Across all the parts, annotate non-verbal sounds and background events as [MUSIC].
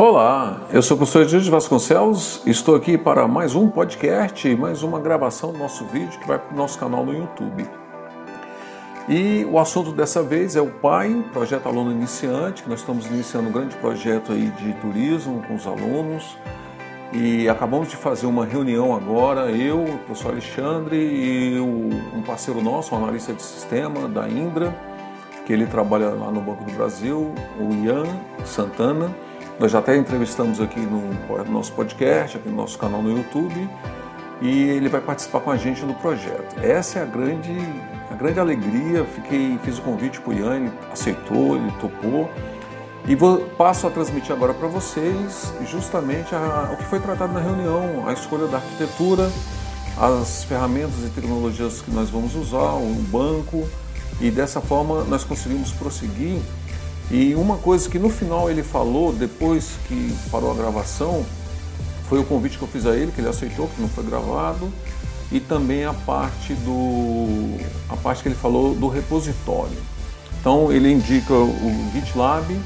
Olá, eu sou o professor Edilson Vasconcelos, estou aqui para mais um podcast, mais uma gravação do nosso vídeo que vai para o nosso canal no YouTube. E o assunto dessa vez é o PAI, Projeto Aluno Iniciante, que nós estamos iniciando um grande projeto aí de turismo com os alunos. E acabamos de fazer uma reunião agora, eu, o professor Alexandre e um parceiro nosso, um analista de sistema da Indra, que ele trabalha lá no Banco do Brasil, o Ian Santana. Nós já até entrevistamos aqui no nosso podcast, aqui no nosso canal no YouTube, e ele vai participar com a gente no projeto. Essa é a grande, a grande alegria. Fiquei, fiz o convite para o Ian, ele aceitou, ele topou. E vou, passo a transmitir agora para vocês justamente a, o que foi tratado na reunião, a escolha da arquitetura, as ferramentas e tecnologias que nós vamos usar, o banco, e dessa forma nós conseguimos prosseguir e uma coisa que no final ele falou, depois que parou a gravação, foi o convite que eu fiz a ele, que ele aceitou, que não foi gravado, e também a parte do a parte que ele falou do repositório. Então ele indica o GitLab,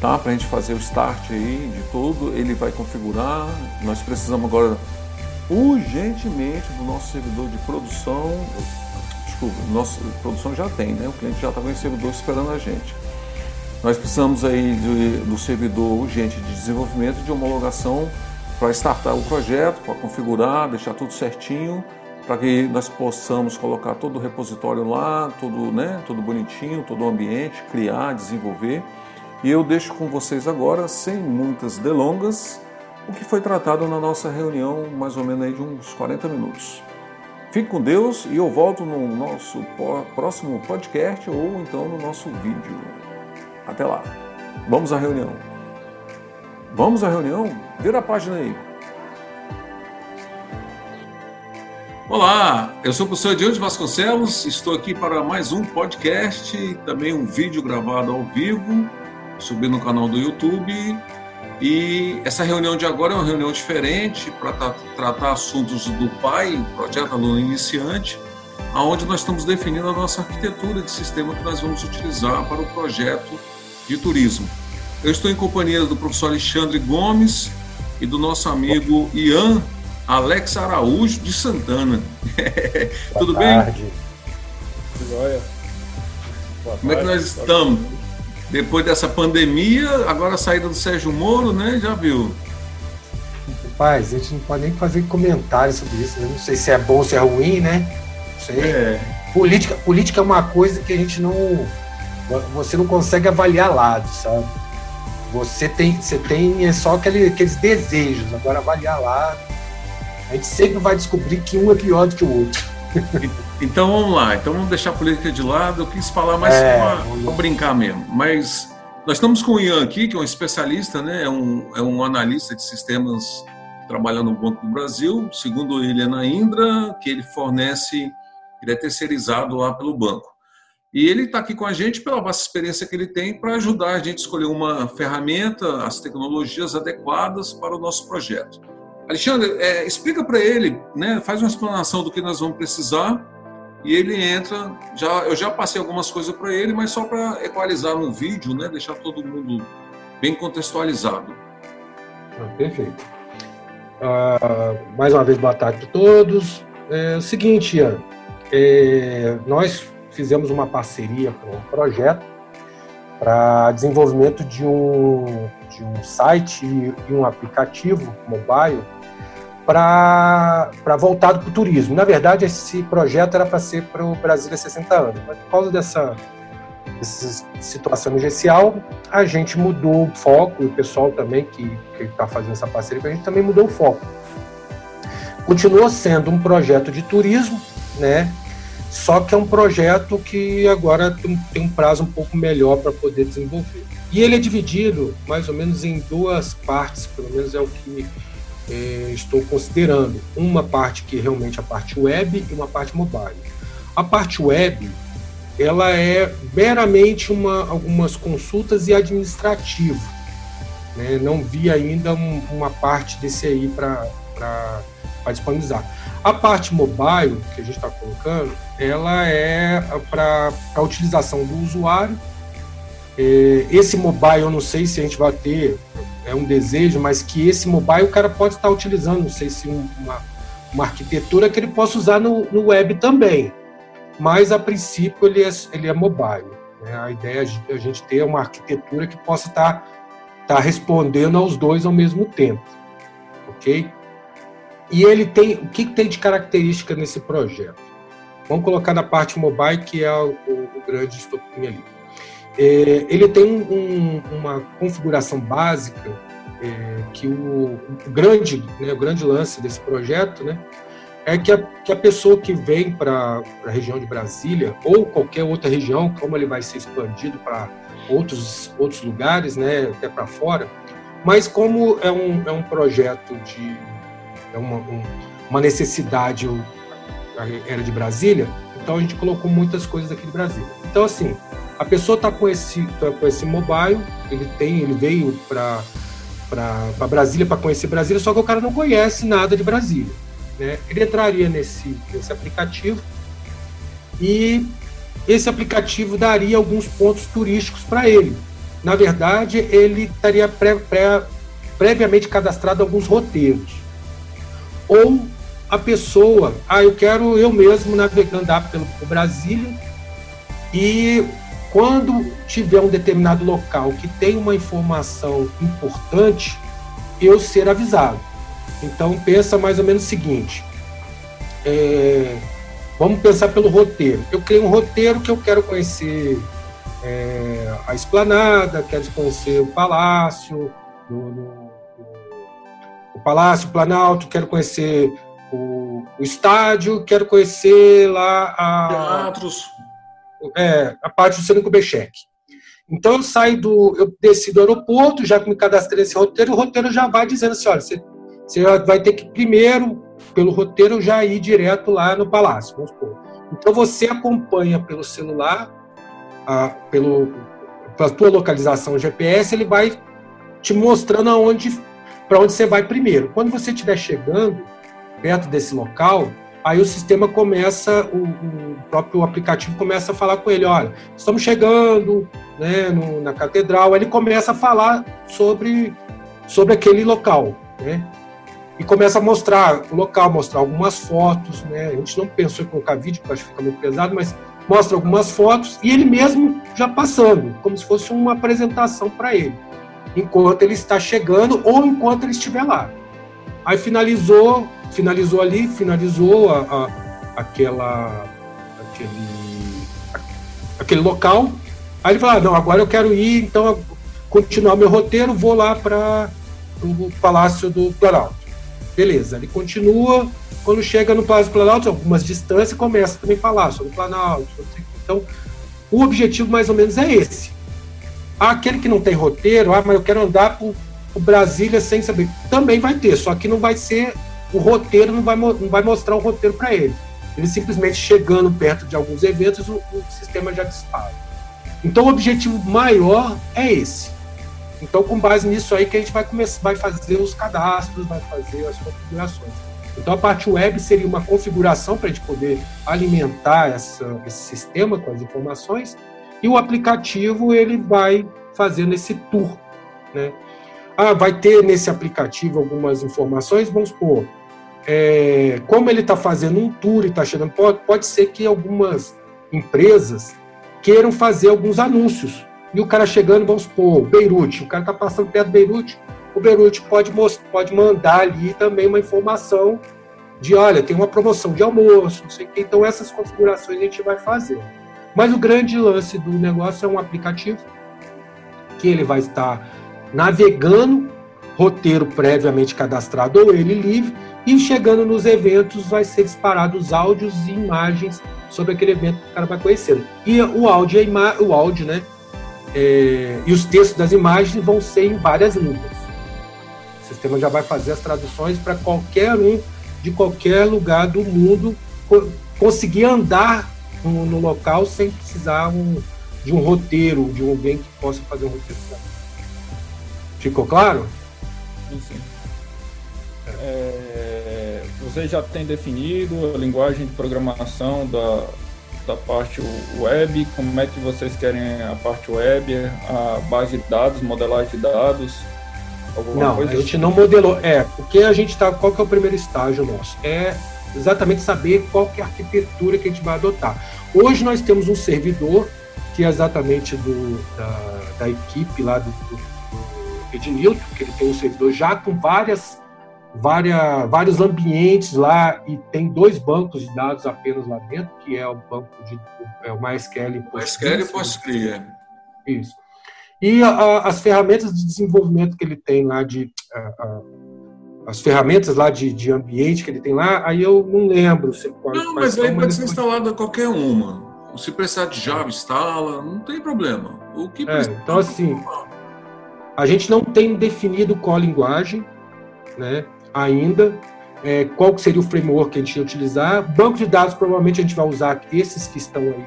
tá, para a gente fazer o start aí de tudo. Ele vai configurar. Nós precisamos agora urgentemente do nosso servidor de produção. Desculpa, nossa produção já tem, né? O cliente já está com esse servidor esperando a gente. Nós precisamos aí de, do servidor urgente de desenvolvimento de homologação para startar o projeto, para configurar, deixar tudo certinho, para que nós possamos colocar todo o repositório lá, tudo, né, tudo bonitinho, todo o ambiente, criar, desenvolver. E eu deixo com vocês agora, sem muitas delongas, o que foi tratado na nossa reunião, mais ou menos aí de uns 40 minutos. Fique com Deus e eu volto no nosso próximo podcast ou então no nosso vídeo. Até lá. Vamos à reunião. Vamos à reunião? Vira a página aí. Olá, eu sou o professor Diogo Vasconcelos, estou aqui para mais um podcast, também um vídeo gravado ao vivo, subindo no canal do YouTube. E essa reunião de agora é uma reunião diferente para tratar assuntos do PAI, Projeto Aluno Iniciante, aonde nós estamos definindo a nossa arquitetura de sistema que nós vamos utilizar para o projeto de turismo. Eu estou em companhia do professor Alexandre Gomes e do nosso amigo Ian Alex Araújo de Santana. [LAUGHS] Tudo tarde. bem? Joia. Como é que nós estamos? Depois dessa pandemia, agora a saída do Sérgio Moro, né? Já viu? Rapaz, a gente não pode nem fazer comentários sobre isso. Né? Não sei se é bom ou se é ruim, né? Não sei. É. Política, política é uma coisa que a gente não você não consegue avaliar lados, sabe? Você tem, você tem é só aquele, aqueles desejos, agora avaliar lá, a gente sempre vai descobrir que um é pior do que o outro. [LAUGHS] Então vamos lá, então vamos deixar a política de lado, eu quis falar mais é, para brincar mesmo, mas nós estamos com o Ian aqui, que é um especialista, né? é, um, é um analista de sistemas trabalhando no Banco do Brasil, segundo ele é na Indra, que ele fornece, ele é terceirizado lá pelo banco. E ele está aqui com a gente pela vasta experiência que ele tem para ajudar a gente a escolher uma ferramenta, as tecnologias adequadas para o nosso projeto. Alexandre, é, explica para ele, né, faz uma explanação do que nós vamos precisar e ele entra. Já, eu já passei algumas coisas para ele, mas só para equalizar no vídeo, né, deixar todo mundo bem contextualizado. Ah, perfeito. Uh, mais uma vez, boa tarde para todos. É seguinte, Ian, é, nós fizemos uma parceria com um projeto para desenvolvimento de um, de um site e um aplicativo mobile para voltado para o turismo. Na verdade, esse projeto era para ser para o Brasil há 60 anos, mas por causa dessa, dessa situação emergencial, a gente mudou o foco, e o pessoal também que está fazendo essa parceria a gente também mudou o foco. Continuou sendo um projeto de turismo, né? Só que é um projeto que agora tem um prazo um pouco melhor para poder desenvolver. E ele é dividido mais ou menos em duas partes, pelo menos é o que é, estou considerando. Uma parte que é realmente a parte web e uma parte mobile. A parte web, ela é meramente uma, algumas consultas e administrativo. Né? Não vi ainda um, uma parte desse aí para disponibilizar. A parte mobile que a gente está colocando, ela é para a utilização do usuário. É, esse mobile, eu não sei se a gente vai ter é um desejo, mas que esse mobile o cara pode estar utilizando, não sei se uma, uma arquitetura que ele possa usar no, no web também. Mas a princípio ele é, ele é mobile. Né? A ideia é a gente ter uma arquitetura que possa estar, estar respondendo aos dois ao mesmo tempo. Ok? E ele tem. O que tem de característica nesse projeto? Vamos colocar na parte mobile, que é o, o grande estopim ali. É, ele tem um, uma configuração básica é, que o, o grande, né, o grande lance desse projeto, né, é que a, que a pessoa que vem para a região de Brasília ou qualquer outra região, como ele vai ser expandido para outros outros lugares, né, até para fora, mas como é um, é um projeto de é uma, um, uma necessidade era de Brasília, então a gente colocou muitas coisas aqui de Brasília. Então assim, a pessoa está com esse tá com esse mobile, ele tem, ele veio para para Brasília para conhecer Brasília, só que o cara não conhece nada de Brasília. Né? Ele entraria nesse, nesse aplicativo e esse aplicativo daria alguns pontos turísticos para ele. Na verdade, ele estaria pré, pré, previamente cadastrado alguns roteiros. Ou a pessoa, ah, eu quero eu mesmo navegar, andar pelo, Brasília e quando tiver um determinado local que tem uma informação importante, eu ser avisado. Então pensa mais ou menos o seguinte: é, vamos pensar pelo roteiro. Eu criei um roteiro que eu quero conhecer é, a esplanada, quero conhecer o palácio, no, no, palácio, Planalto, quero conhecer o, o estádio, quero conhecer lá a teatros, é, a parte do Cênico Becheque. Então eu saio do, eu desci do aeroporto, já me cadastrei nesse roteiro, o roteiro já vai dizendo assim, olha, você você vai ter que primeiro, pelo roteiro, já ir direto lá no palácio. Vamos supor. Então você acompanha pelo celular, a, pelo, pela tua localização GPS, ele vai te mostrando aonde, para onde você vai primeiro. Quando você estiver chegando perto desse local, aí o sistema começa, o, o, próprio aplicativo começa a falar com ele, olha, estamos chegando né, no, na catedral, ele começa a falar sobre, sobre aquele local, né? e começa a mostrar o local, mostrar algumas fotos, né? A gente não pensou em colocar vídeo, porque acho que fica muito pesado, mas mostra algumas fotos e ele mesmo já passando, como se fosse uma apresentação para ele, enquanto ele está chegando ou enquanto ele estiver lá. Aí finalizou, finalizou ali, finalizou a, a, aquela, aquele, aquele local. Aí ele fala: ah, não, agora eu quero ir, então continuar meu roteiro, vou lá para o Palácio do Planalto. Beleza, ele continua, quando chega no Palácio do Planalto, algumas distâncias, começa também a falar sobre o Planalto. Então, o objetivo mais ou menos é esse. Aquele que não tem roteiro, ah, mas eu quero andar por, por Brasília sem saber. Também vai ter, só que não vai ser. O roteiro não vai, não vai mostrar o roteiro para ele. Ele simplesmente chegando perto de alguns eventos, o, o sistema já dispara. Então, o objetivo maior é esse. Então, com base nisso aí que a gente vai começar, vai fazer os cadastros, vai fazer as configurações. Então, a parte web seria uma configuração para a gente poder alimentar essa, esse sistema com as informações e o aplicativo ele vai fazendo esse tour, né? Ah, vai ter nesse aplicativo algumas informações, vamos supor, é, como ele está fazendo um tour e está chegando, pode, pode ser que algumas empresas queiram fazer alguns anúncios e o cara chegando, vamos supor, Beirute, o cara está passando perto de Beirute, o Beirute pode, pode mandar ali também uma informação de, olha, tem uma promoção de almoço, não sei o que. Então, essas configurações a gente vai fazer. Mas o grande lance do negócio é um aplicativo que ele vai estar navegando, roteiro previamente cadastrado ou ele livre, e chegando nos eventos vai ser disparados áudios e imagens sobre aquele evento que o cara vai conhecendo. E o áudio, o áudio, né, é, e os textos das imagens vão ser em várias línguas. O sistema já vai fazer as traduções para qualquer um de qualquer lugar do mundo conseguir andar no, no local sem precisar um, de um roteiro, de alguém que possa fazer um roteiro. Ficou claro? Sim, sim. É, você já tem definido a linguagem de programação da, da parte web, como é que vocês querem a parte web, a base de dados, modelagem de dados? não, a gente não modelou. É, porque a gente está. Qual que é o primeiro estágio nosso? É exatamente saber qual que é a arquitetura que a gente vai adotar. Hoje nós temos um servidor que é exatamente do, da, da equipe lá do, do, do Ednilton, que ele tem um servidor já com várias, várias, vários ambientes lá e tem dois bancos de dados apenas lá dentro, que é o banco de é o MySQL e MySQL e PostgreSQL. É. Isso. E a, a, as ferramentas de desenvolvimento que ele tem lá de a, as ferramentas lá de, de ambiente que ele tem lá, aí eu não lembro. Se, não, mas aí pode ser instalada qualquer uma. Se precisar de Java, instala, não tem problema. O que é, então, assim, a gente não tem definido qual linguagem, né, ainda, é, qual que seria o framework que a gente ia utilizar. Banco de dados, provavelmente a gente vai usar esses que estão aí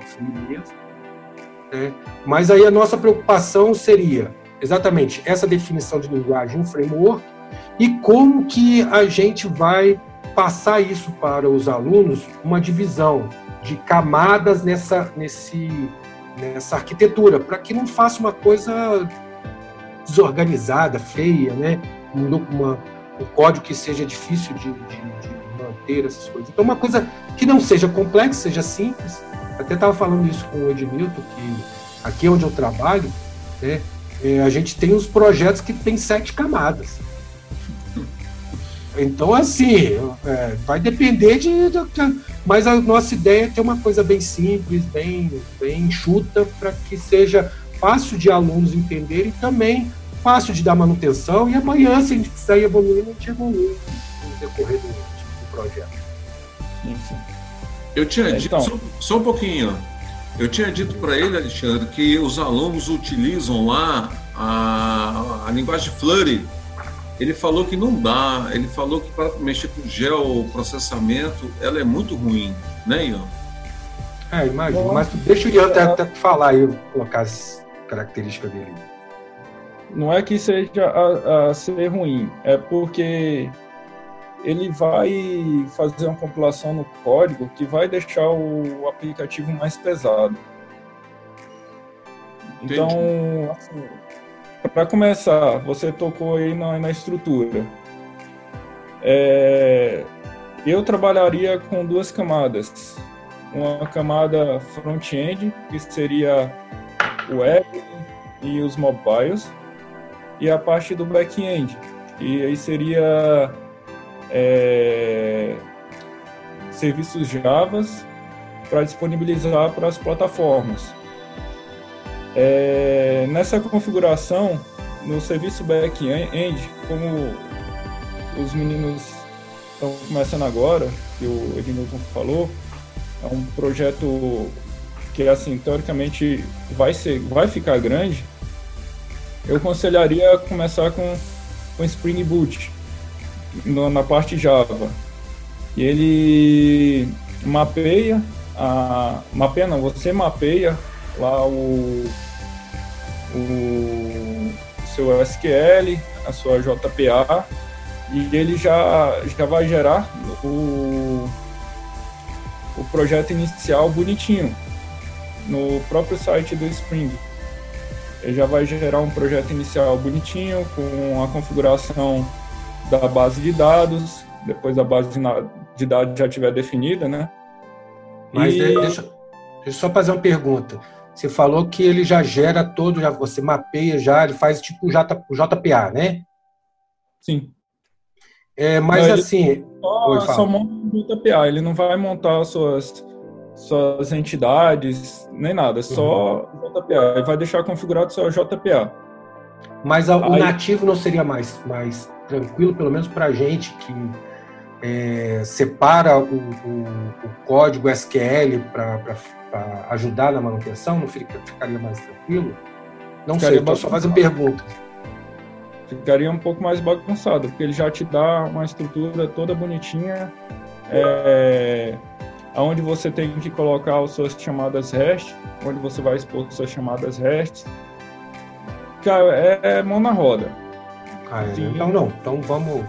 mesmo. Né? Mas aí a nossa preocupação seria exatamente essa definição de linguagem, um framework, e como que a gente vai passar isso para os alunos, uma divisão de camadas nessa, nesse, nessa arquitetura, para que não faça uma coisa desorganizada, feia, né? Uma, um código que seja difícil de, de, de, manter essas coisas. Então, uma coisa que não seja complexa, seja simples. Até estava falando isso com o Edmilton, que aqui onde eu trabalho, né, é, a gente tem os projetos que tem sete camadas. Então, assim, é, vai depender de, de, Mas a nossa ideia é ter uma coisa bem simples, bem, bem enxuta, para que seja fácil de alunos entenderem e também fácil de dar manutenção. E amanhã, se a gente precisar ir evoluindo, a gente evolui no decorrer do, do projeto. Eu tinha é, dito, então... só, só um pouquinho, eu tinha dito para ele, Alexandre, que os alunos utilizam lá a, a linguagem Flurry ele falou que não dá, ele falou que para mexer com geoprocessamento ela é muito ruim, né, Ian? É, imagino, mas deixa o Ian até, até falar e colocar as características dele. Não é que seja a, a ser ruim, é porque ele vai fazer uma compilação no código que vai deixar o aplicativo mais pesado. Entendi. Então, assim, para começar, você tocou aí na, na estrutura. É, eu trabalharia com duas camadas. Uma camada front-end, que seria o web e os mobiles, e a parte do back-end, que aí seria é, serviços Java para disponibilizar para as plataformas. É, nessa configuração, no serviço back-end, como os meninos estão começando agora, que o Ednilton falou, é um projeto que, assim, teoricamente vai, ser, vai ficar grande, eu aconselharia começar com, com Spring Boot, no, na parte Java. E ele mapeia, a, mapeia não, você mapeia lá o, o seu SQL, a sua JPA, e ele já, já vai gerar o, o projeto inicial bonitinho no próprio site do Spring. Ele já vai gerar um projeto inicial bonitinho com a configuração da base de dados, depois a base de dados já estiver definida, né? Mas e... deixa, deixa eu só fazer uma pergunta. Você falou que ele já gera todo, já você mapeia já, ele faz tipo o, J, o JPA, né? Sim. É, mas não, assim. Só, Oi, só monta o JPA, ele não vai montar suas, suas entidades, nem nada, só uhum. JPA. Ele vai deixar configurado só JPA. Mas a, o Aí, nativo não seria mais, mais tranquilo, pelo menos para a gente que é, separa o, o, o, código SQL para ajudar na manutenção? Não fica, ficaria mais tranquilo? Não ficaria sei, estou só fazendo perguntas. Ficaria um pouco mais bagunçado, porque ele já te dá uma estrutura toda bonitinha, é, onde você tem que colocar as suas chamadas REST, onde você vai expor suas chamadas REST. Cara, é, é mão na roda. Ah, é? Então não, então vamos.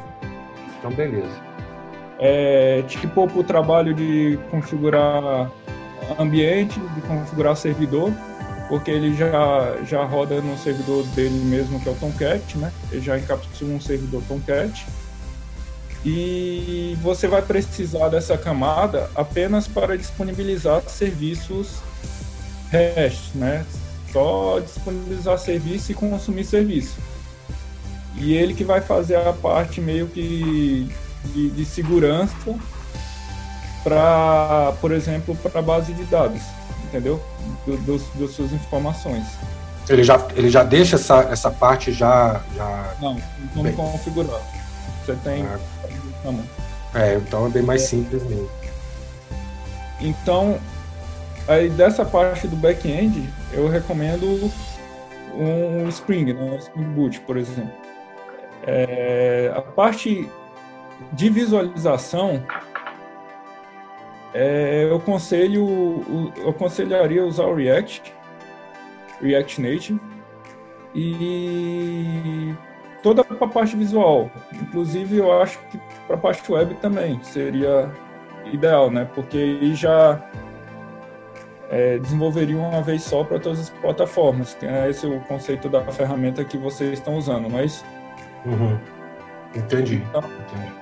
Então beleza. É, tipo, para o trabalho de configurar ambiente, de configurar servidor. porque ele já, já roda no servidor dele mesmo, que é o Tomcat, né? Ele já encapsula um servidor Tomcat. E você vai precisar dessa camada apenas para disponibilizar serviços REST, né? Só disponibilizar serviço e consumir serviço. E ele que vai fazer a parte meio que de, de segurança para, por exemplo, para a base de dados entendeu? Do, dos, das suas informações. Ele já, ele já deixa essa, essa parte já. já... Não, não Bem. Você tem. Ah. É, então é bem mais simples mesmo. Então, aí dessa parte do back-end, eu recomendo um Spring, né? um Spring Boot, por exemplo. É, a parte de visualização, é, eu aconselho, eu aconselharia usar o React, React Native e toda a parte visual. Inclusive, eu acho que para a parte web também seria ideal, né? Porque aí já é, desenvolveria uma vez só para todas as plataformas, que é esse o conceito da ferramenta que vocês estão usando, não é isso? Uhum. Entendi. Então, Entendi.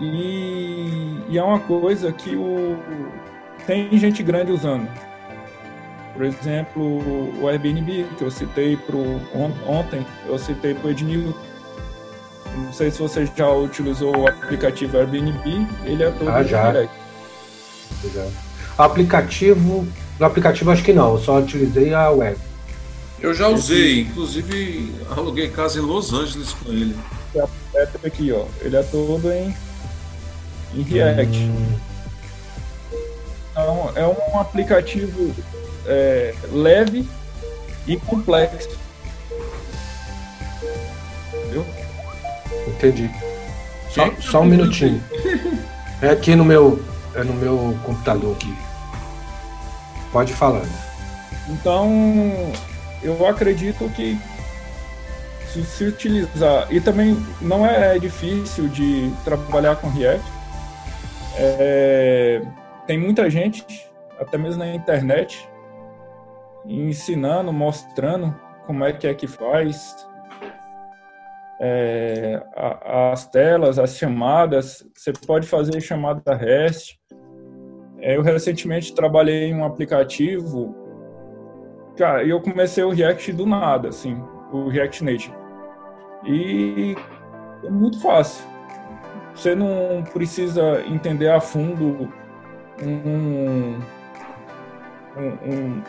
E, e é uma coisa que o, tem gente grande usando. Por exemplo, o Airbnb, que eu citei pro, ontem, eu citei para o Ednil. Não sei se você já utilizou o aplicativo Airbnb, ele é todo ah, já. direct. Já. O aplicativo, no aplicativo acho que não, eu só utilizei a web. Eu já usei, inclusive aluguei casa em Los Angeles com ele. É aqui, ó. Ele é todo em em React. Então, é um aplicativo é, leve e complexo. Entendeu? Entendi. Só, só um minutinho. [LAUGHS] É aqui no meu, é no meu computador aqui. Pode falar. Então, eu acredito que se se utilizar e também não é difícil de trabalhar com React é, tem muita gente, até mesmo na internet, ensinando, mostrando como é que é que faz. É, as telas, as chamadas, você pode fazer chamada REST. É, eu recentemente trabalhei em um aplicativo, cara, e eu comecei o React do nada, assim, o React Native. E é muito fácil. Você não precisa entender a fundo um, um, um,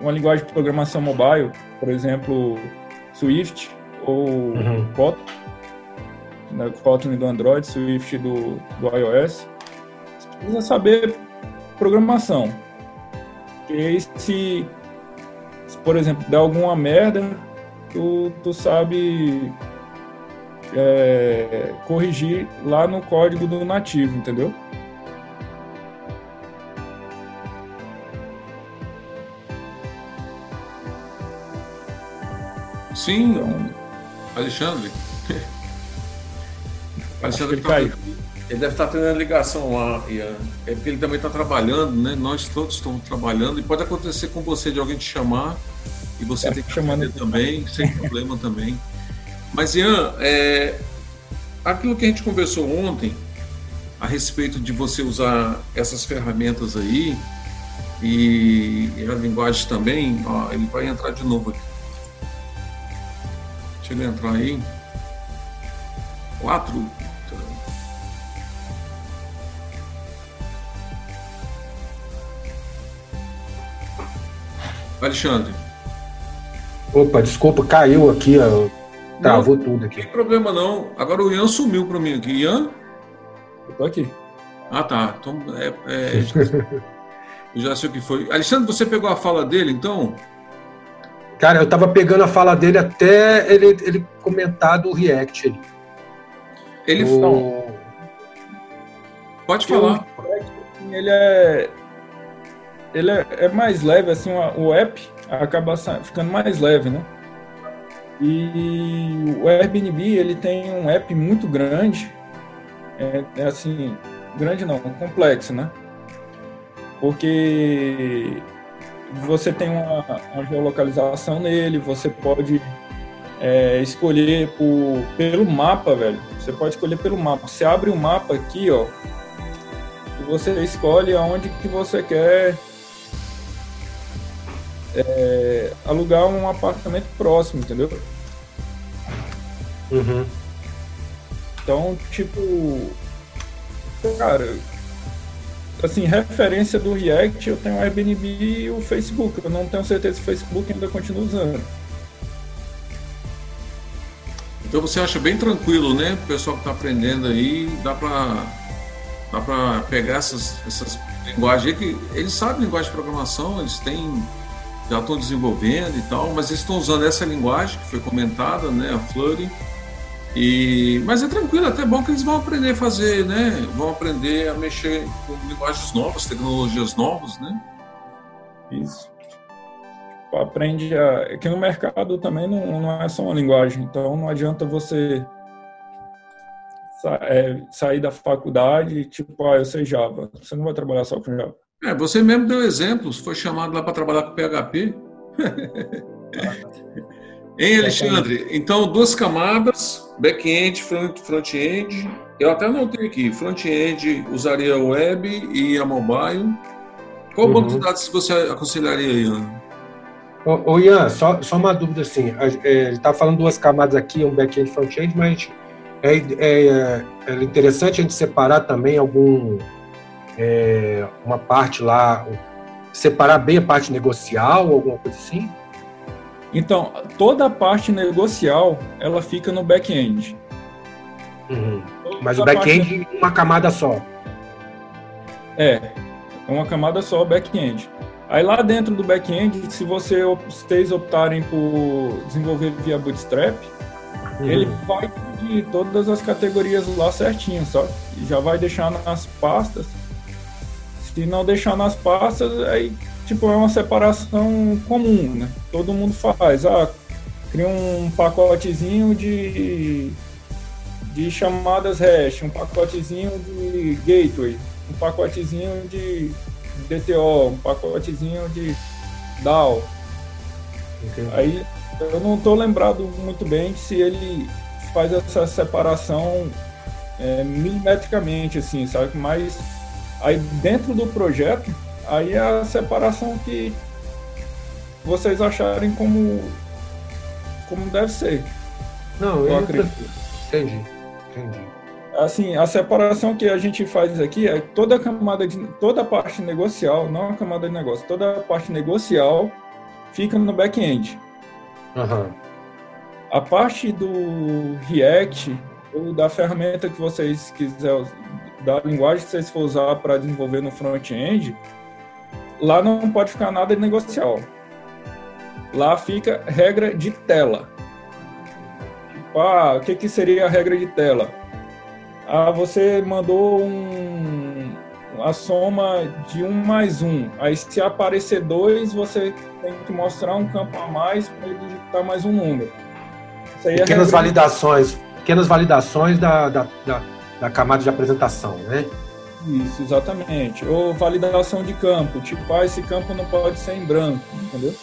uma linguagem de programação mobile, por exemplo, Swift ou uhum. Kotlin, né, Kotlin do Android, Swift do, do iOS. Você precisa saber programação. E se, se, por exemplo, der alguma merda, tu, tu sabe é, corrigir lá no código do nativo, entendeu? Sim, então, Alexandre. [LAUGHS] Alexandre ele, tá, ele deve estar tendo ligação lá, Ian. É porque ele também está trabalhando, né? Nós todos estamos trabalhando e pode acontecer com você de alguém te chamar e você tá tem que chamar também, sem problema também. Mas, Ian, é, aquilo que a gente conversou ontem a respeito de você usar essas ferramentas aí e, a linguagem também, ó, ele vai entrar de novo aqui. Deixa ele entrar aí. Quatro. Alexandre. Opa, desculpa, caiu aqui, ó. Travou não, tudo aqui. Não tem problema não. Agora o Ian sumiu para mim aqui. Ian? Eu tô aqui. Ah, tá. Então, é, é... [LAUGHS] eu já sei o que foi. Alexandre, você pegou a fala dele, então? Cara, eu tava pegando a fala dele até ele, ele comentar do React ali. Ele o... não. Pode falar. Ele é ele é, é mais leve assim, o app acaba ficando mais leve, né? E o Airbnb ele tem um app muito grande, é, é assim, grande não, complexo, né? Porque você tem uma, uma geolocalização nele, você pode é, escolher por, pelo mapa, velho. Você pode escolher pelo mapa. Você abre o um mapa aqui, ó, e você escolhe aonde que você quer é, alugar um apartamento próximo, entendeu? Uhum. Então, tipo, cara, assim, referência do React, eu tenho o Airbnb e o Facebook. Eu não tenho certeza se o Facebook ainda continua usando. Então você acha bem tranquilo, né? O pessoal que está aprendendo aí, dá para dá para pegar essas, essas linguagens aí que eles sabem linguagem de programação, eles têm já estão desenvolvendo e tal, mas eles estão usando essa linguagem que foi comentada, né, a Flutter. E mas é tranquilo, até bom que eles vão aprender a fazer, né? Vão aprender a mexer com linguagens novas, tecnologias novas, né? Isso. Aprende a. que no mercado também não, não é só uma linguagem, então não adianta você é, sair da faculdade, tipo, ah, eu sei Java. Você não vai trabalhar só com Java. É, você mesmo deu exemplos, foi chamado lá para trabalhar com PHP. [LAUGHS] hein, Alexandre? Então, duas camadas, back-end, front-end. Eu até anotei aqui, front-end usaria web e a mobile. Qual uhum. banco de dados você aconselharia, Ian? Ô, ô Ian, só, só uma dúvida assim, é, ele está falando duas camadas aqui, um back-end e front-end, mas é, é, é interessante a gente separar também algum é, uma parte lá, separar bem a parte negocial, alguma coisa assim? Então, toda a parte negocial, ela fica no back-end. Uhum. Mas o back-end parte... uma camada só. É, uma camada só back-end. Aí lá dentro do back-end, se você, vocês optarem por desenvolver via Bootstrap, uhum. ele vai pedir todas as categorias lá certinho, só e já vai deixar nas pastas se não deixar nas pastas, aí tipo é uma separação comum, né? Todo mundo faz. Ah, cria um pacotezinho de de chamadas hash, um pacotezinho de gateway, um pacotezinho de DTO, um pacotezinho de DAO. Entendi. Aí eu não estou lembrado muito bem se ele faz essa separação é, milimetricamente, assim, sabe? Mas Aí dentro do projeto, aí é a separação que vocês acharem como como deve ser. Não, eu, eu acredito. Entendi, entendi. Assim, a separação que a gente faz aqui é toda a camada de toda a parte negocial, não a camada de negócio, toda a parte negocial fica no back-end. Uhum. A parte do React ou da ferramenta que vocês quiserem da linguagem que vocês for usar para desenvolver no front-end, lá não pode ficar nada negocial. Lá fica regra de tela. Tipo, ah, o que, que seria a regra de tela? Ah, você mandou um, a soma de um mais um. Aí, se aparecer dois, você tem que mostrar um campo a mais para ele digitar mais um número. É pequenas validações, pequenas validações da, da, da da camada de apresentação, né? Isso, exatamente. Ou validação de campo, tipo, ah, esse campo não pode ser em branco, entendeu?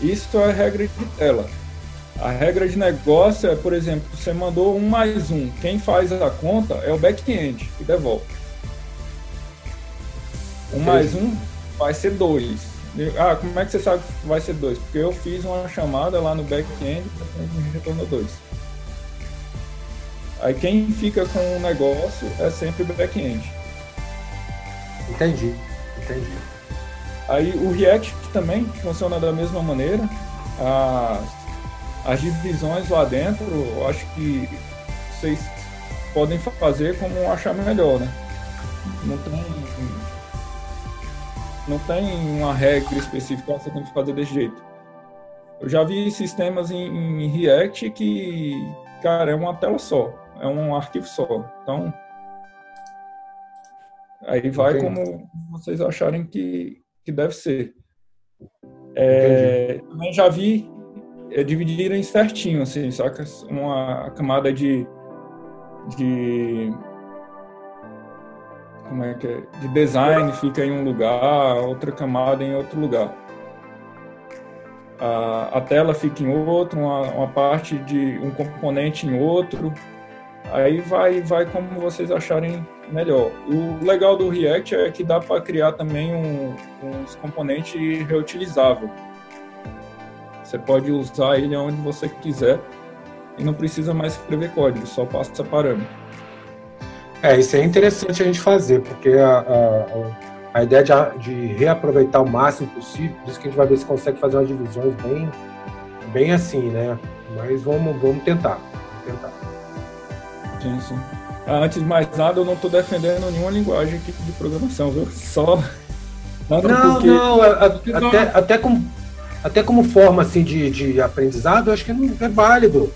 Isso é a regra de tela. A regra de negócio é, por exemplo, você mandou um mais um. Quem faz a conta é o back-end que devolve. Um mais um vai ser dois. Ah, como é que você sabe que vai ser dois? Porque eu fiz uma chamada lá no back-end e me retornou dois. Aí quem fica com o negócio é sempre o back-end. Entendi, entendi. Aí o React também funciona da mesma maneira. As, as divisões lá dentro, eu acho que vocês podem fazer como achar melhor, né? Não tem, não tem uma regra específica, você tem que fazer desse jeito. Eu já vi sistemas em, em React que, cara, é uma tela só é um arquivo só. Então, aí vai Entendi. como vocês acharem que, que deve ser. É, também já vi é, dividirem certinho, assim, saca? Uma camada de, de como é que é? De design fica em um lugar, outra camada em outro lugar. a, a tela fica em outro, uma, uma parte de um componente em outro. Aí vai, vai como vocês acharem melhor. O legal do React é que dá para criar também um, uns componentes reutilizável. Você pode usar ele onde você quiser e não precisa mais escrever código, só passa parâmetro. É, isso é interessante a gente fazer, porque a, a, a ideia de, de, reaproveitar o máximo possível, por isso que a gente vai ver se consegue fazer umas divisões bem, bem assim, né? Mas vamos, vamos tentar. Vamos tentar. Sim, sim. Antes de mais nada, eu não estou defendendo nenhuma linguagem aqui de programação, viu? Só. Nada não, porque... não, até, até, como, até como forma assim, de, de aprendizado, eu acho que não é válido.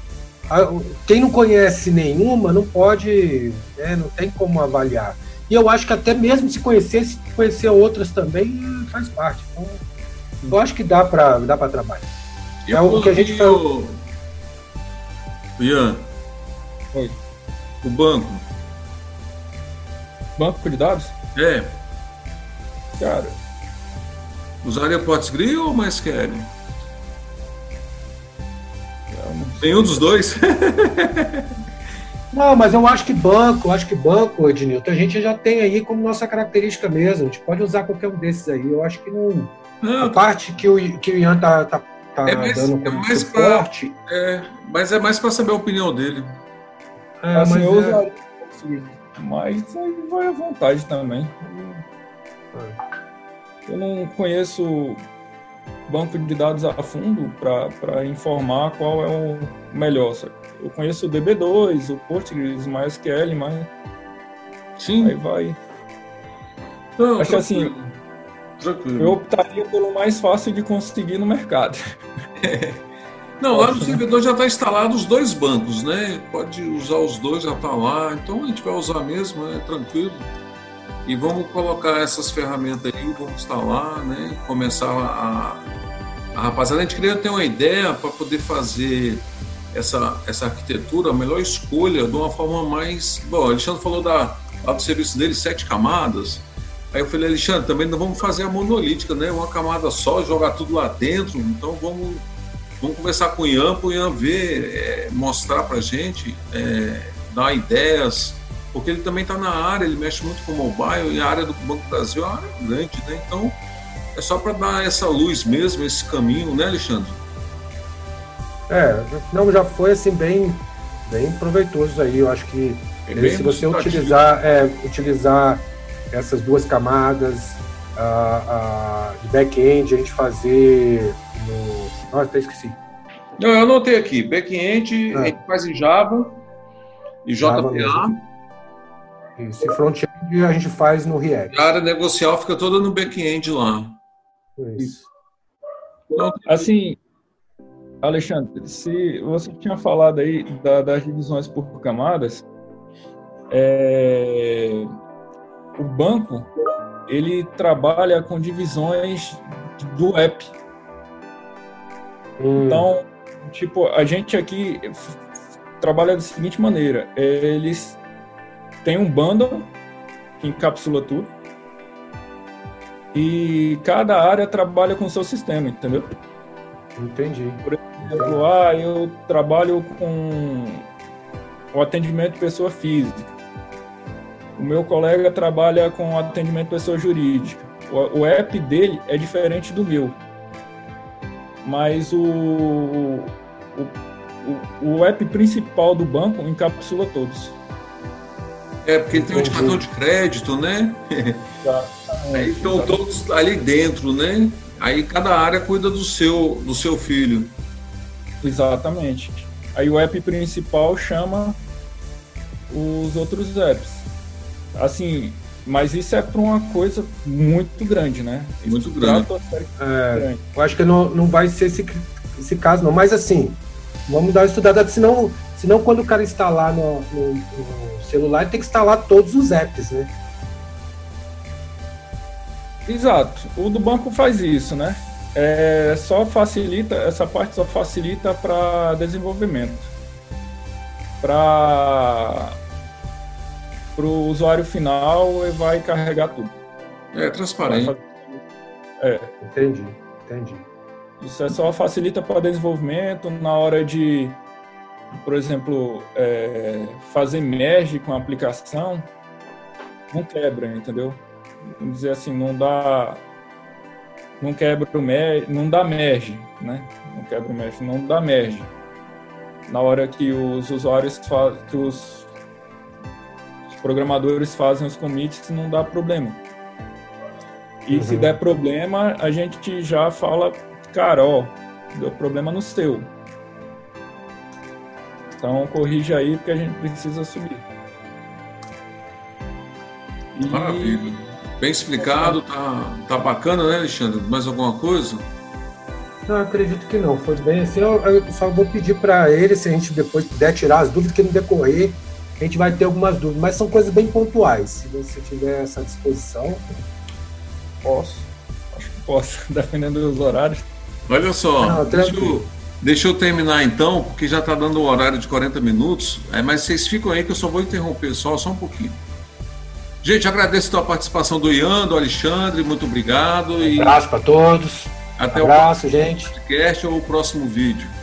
Quem não conhece nenhuma não pode, né, não tem como avaliar. E eu acho que até mesmo se conhecer, se conhecer outras também faz parte. Então, eu acho que dá para dá para trabalhar. E é o que a gente falou. Ian. Oi. O banco. Banco de dados? É. Cara. Usaria PotScript ou MySQL? Nenhum dos dois? [LAUGHS] Não, mas eu acho que banco, acho que banco, Ednilton, a gente já tem aí como nossa característica mesmo. A gente pode usar qualquer um desses aí. Eu acho que não. não a parte que o, que o Ian tá, tá, tá é mais, dando como é mais suporte. Pra, é, mas é mais para saber a opinião dele. É, assim, mas eu é... mas aí vai à vontade também. Eu não conheço banco de dados a fundo para informar qual é o melhor. Eu conheço o DB2, o Postgres, o MySQL, mas Sim. aí vai. Não, Acho que assim, tranquilo. eu optaria pelo mais fácil de conseguir no mercado. [LAUGHS] Não, lá no servidor já está instalado os dois bancos, né? Pode usar os dois, já está lá. Então a gente vai usar mesmo, é tranquilo. E vamos colocar essas ferramentas aí, vamos instalar, né? Começar a, a rapaziada. A gente queria ter uma ideia para poder fazer essa, essa arquitetura, a melhor escolha de uma forma mais. Bom, o Alexandre falou da, lá do serviço dele, sete camadas. Aí eu falei, Alexandre, também não vamos fazer a monolítica, né? Uma camada só, jogar tudo lá dentro. Então vamos Vamos conversar com o Ian, para o Ian ver, é, mostrar para a gente, é, dar ideias, porque ele também está na área, ele mexe muito com o mobile e a área do Banco do Brasil é uma área grande, né? Então, é só para dar essa luz mesmo, esse caminho, né, Alexandre? É, não, já foi assim bem, bem proveitoso aí. Eu acho que é se você utilizar, é, utilizar essas duas camadas a, a, de back-end, a gente fazer no nossa, até esqueci. Não, eu anotei aqui. Back-end, ah. a gente faz em Java e JPA. Isso, e front-end a gente faz no React. A área negocial fica toda no back-end lá. Isso. Então, assim, Alexandre, se você tinha falado aí da, das divisões por camadas, é, o banco ele trabalha com divisões do app. Hum. Então, tipo, a gente aqui trabalha da seguinte maneira: eles têm um bundle que encapsula tudo e cada área trabalha com o seu sistema, entendeu? Entendi. Por exemplo, ah, eu trabalho com o atendimento de pessoa física. O meu colega trabalha com atendimento de pessoa jurídica. O, o app dele é diferente do meu mas o, o, o, o app principal do banco encapsula todos. É, porque ele tem um cartão de crédito, né? Aí estão todos ali dentro, né? Aí cada área cuida do seu, do seu filho. Exatamente. Aí o app principal chama os outros apps. Assim, mas isso é para uma coisa muito grande, né? Muito grande. É, grande. Eu acho que não, não vai ser esse, esse caso, não. Mas assim, vamos dar uma estudada, senão, senão quando o cara instalar no, no, no celular, ele tem que instalar todos os apps, né? Exato. O do banco faz isso, né? É, só facilita, essa parte só facilita para desenvolvimento. Para para o usuário final e vai carregar tudo. É transparente. É. Entendi, entendi. Isso é só facilita para desenvolvimento na hora de, por exemplo, é, fazer merge com a aplicação, não quebra, entendeu? Vamos dizer assim, não dá não quebra o merge, não dá merge, né? Não quebra o merge, não dá merge. Na hora que os usuários que os, os programadores fazem os commits, não dá problema. E uhum. se der problema, a gente já fala, cara, ó, deu problema no seu. Então corrija aí porque a gente precisa subir. E... Maravilha. Bem explicado, tá, tá bacana, né, Alexandre? Mais alguma coisa? Não, acredito que não. Foi bem assim. Eu, eu só vou pedir para ele, se a gente depois puder tirar as dúvidas, que no decorrer a gente vai ter algumas dúvidas, mas são coisas bem pontuais. Se você tiver essa disposição. Posso. Acho que posso, [LAUGHS] dependendo dos horários. Olha só, não, deixa, eu, deixa, eu, terminar então, porque já está dando o um horário de 40 minutos, é, mas vocês ficam aí que eu só vou interromper só, só um pouquinho. Gente, agradeço a participação do Ian, do Alexandre, muito obrigado. Um abraço para todos. Até um abraço, o próximo gente. podcast ou o próximo vídeo.